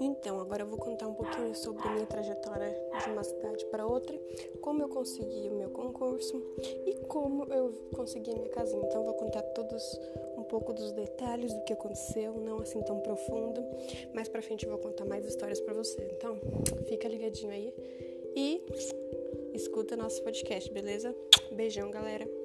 Então agora eu vou contar um pouquinho sobre a minha trajetória de uma cidade para outra, como eu consegui o meu concurso e como eu consegui a minha casinha. Então, eu vou contar todos um pouco dos detalhes do que aconteceu, não assim tão profundo, mas para frente eu vou contar mais histórias para você. Então, fica ligadinho aí e escuta nosso podcast, beleza? Beijão, galera.